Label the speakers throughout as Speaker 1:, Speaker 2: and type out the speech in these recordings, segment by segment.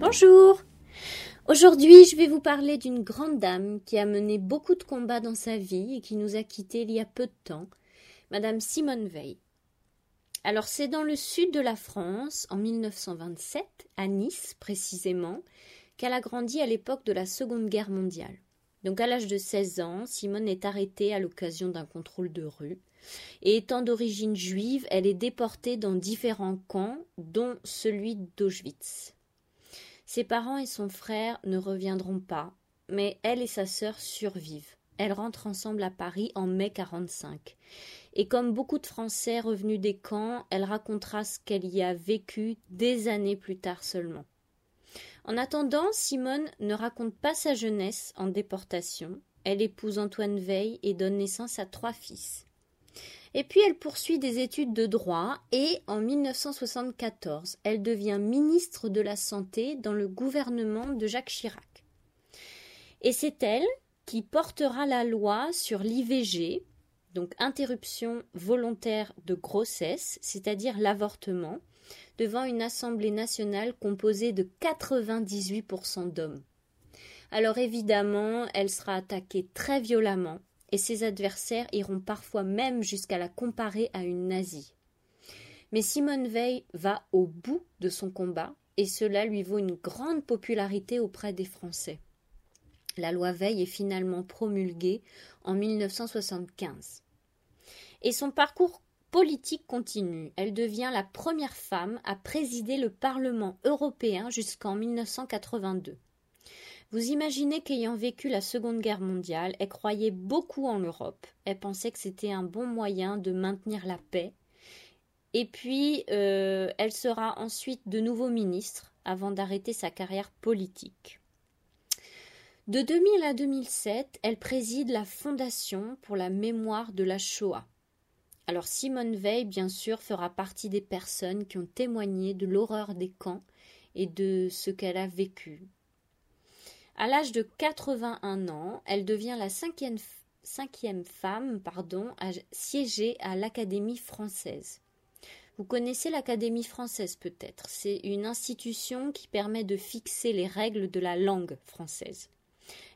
Speaker 1: Bonjour Aujourd'hui, je vais vous parler d'une grande dame qui a mené beaucoup de combats dans sa vie et qui nous a quittés il y a peu de temps, Madame Simone Veil. Alors, c'est dans le sud de la France, en 1927, à Nice précisément, qu'elle a grandi à l'époque de la Seconde Guerre mondiale. Donc, à l'âge de 16 ans, Simone est arrêtée à l'occasion d'un contrôle de rue. Et étant d'origine juive, elle est déportée dans différents camps, dont celui d'Auschwitz. Ses parents et son frère ne reviendront pas, mais elle et sa sœur survivent. Elles rentrent ensemble à Paris en mai 45. Et comme beaucoup de Français revenus des camps, elle racontera ce qu'elle y a vécu des années plus tard seulement. En attendant, Simone ne raconte pas sa jeunesse en déportation. Elle épouse Antoine Veil et donne naissance à trois fils. Et puis elle poursuit des études de droit et en 1974, elle devient ministre de la Santé dans le gouvernement de Jacques Chirac. Et c'est elle qui portera la loi sur l'IVG, donc interruption volontaire de grossesse, c'est-à-dire l'avortement, devant une Assemblée nationale composée de 98% d'hommes. Alors évidemment, elle sera attaquée très violemment et ses adversaires iront parfois même jusqu'à la comparer à une nazie. Mais Simone Veil va au bout de son combat, et cela lui vaut une grande popularité auprès des Français. La loi Veil est finalement promulguée en 1975. Et son parcours politique continue. Elle devient la première femme à présider le Parlement européen jusqu'en 1982. Vous imaginez qu'ayant vécu la Seconde Guerre mondiale, elle croyait beaucoup en l'Europe. Elle pensait que c'était un bon moyen de maintenir la paix. Et puis, euh, elle sera ensuite de nouveau ministre avant d'arrêter sa carrière politique. De 2000 à 2007, elle préside la Fondation pour la mémoire de la Shoah. Alors Simone Veil, bien sûr, fera partie des personnes qui ont témoigné de l'horreur des camps et de ce qu'elle a vécu. À l'âge de 81 ans, elle devient la cinquième, femme pardon, à siéger à l'Académie française. Vous connaissez l'Académie française peut-être. C'est une institution qui permet de fixer les règles de la langue française.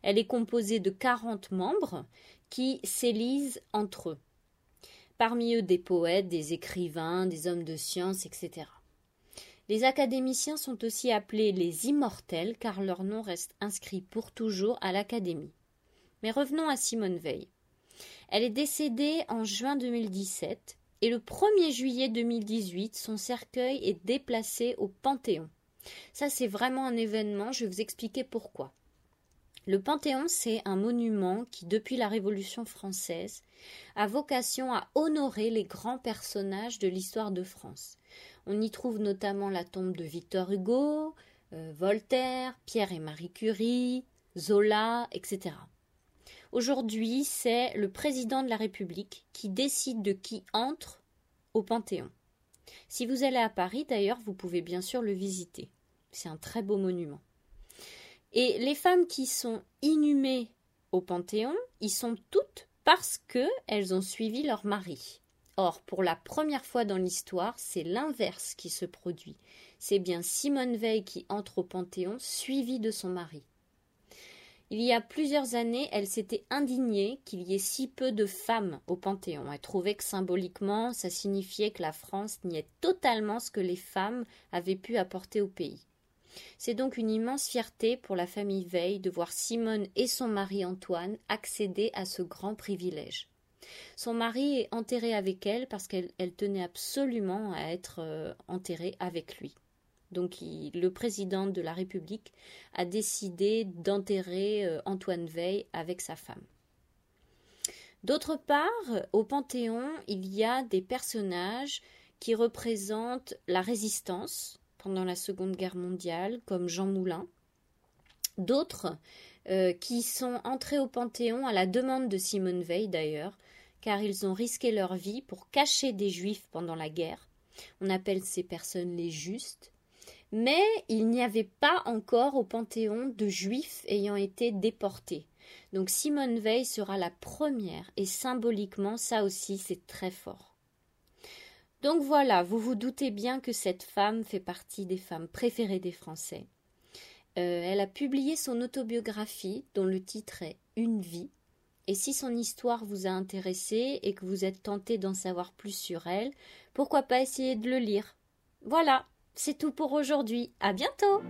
Speaker 1: Elle est composée de 40 membres qui s'élisent entre eux. Parmi eux des poètes, des écrivains, des hommes de science, etc. Les académiciens sont aussi appelés les immortels car leur nom reste inscrit pour toujours à l'Académie. Mais revenons à Simone Veil. Elle est décédée en juin 2017 et le 1er juillet 2018, son cercueil est déplacé au Panthéon. Ça, c'est vraiment un événement, je vais vous expliquer pourquoi. Le Panthéon, c'est un monument qui, depuis la Révolution française, a vocation à honorer les grands personnages de l'histoire de France. On y trouve notamment la tombe de Victor Hugo, euh, Voltaire, Pierre et Marie Curie, Zola, etc. Aujourd'hui, c'est le président de la République qui décide de qui entre au Panthéon. Si vous allez à Paris, d'ailleurs, vous pouvez bien sûr le visiter. C'est un très beau monument. Et les femmes qui sont inhumées au Panthéon, y sont toutes parce qu'elles ont suivi leur mari. Or, pour la première fois dans l'histoire, c'est l'inverse qui se produit. C'est bien Simone Veil qui entre au Panthéon, suivie de son mari. Il y a plusieurs années, elle s'était indignée qu'il y ait si peu de femmes au Panthéon. Elle trouvait que symboliquement, ça signifiait que la France niait totalement ce que les femmes avaient pu apporter au pays. C'est donc une immense fierté pour la famille Veil de voir Simone et son mari Antoine accéder à ce grand privilège. Son mari est enterré avec elle parce qu'elle tenait absolument à être euh, enterrée avec lui. Donc le président de la République a décidé d'enterrer euh, Antoine Veil avec sa femme. D'autre part, au Panthéon, il y a des personnages qui représentent la résistance pendant la Seconde Guerre mondiale, comme Jean Moulin. D'autres euh, qui sont entrés au Panthéon à la demande de Simone Veil d'ailleurs, car ils ont risqué leur vie pour cacher des juifs pendant la guerre. On appelle ces personnes les justes. Mais il n'y avait pas encore au Panthéon de juifs ayant été déportés. Donc Simone Veil sera la première et symboliquement ça aussi c'est très fort. Donc voilà, vous vous doutez bien que cette femme fait partie des femmes préférées des Français. Euh, elle a publié son autobiographie dont le titre est Une vie. Et si son histoire vous a intéressé et que vous êtes tenté d'en savoir plus sur elle, pourquoi pas essayer de le lire? Voilà, c'est tout pour aujourd'hui. À bientôt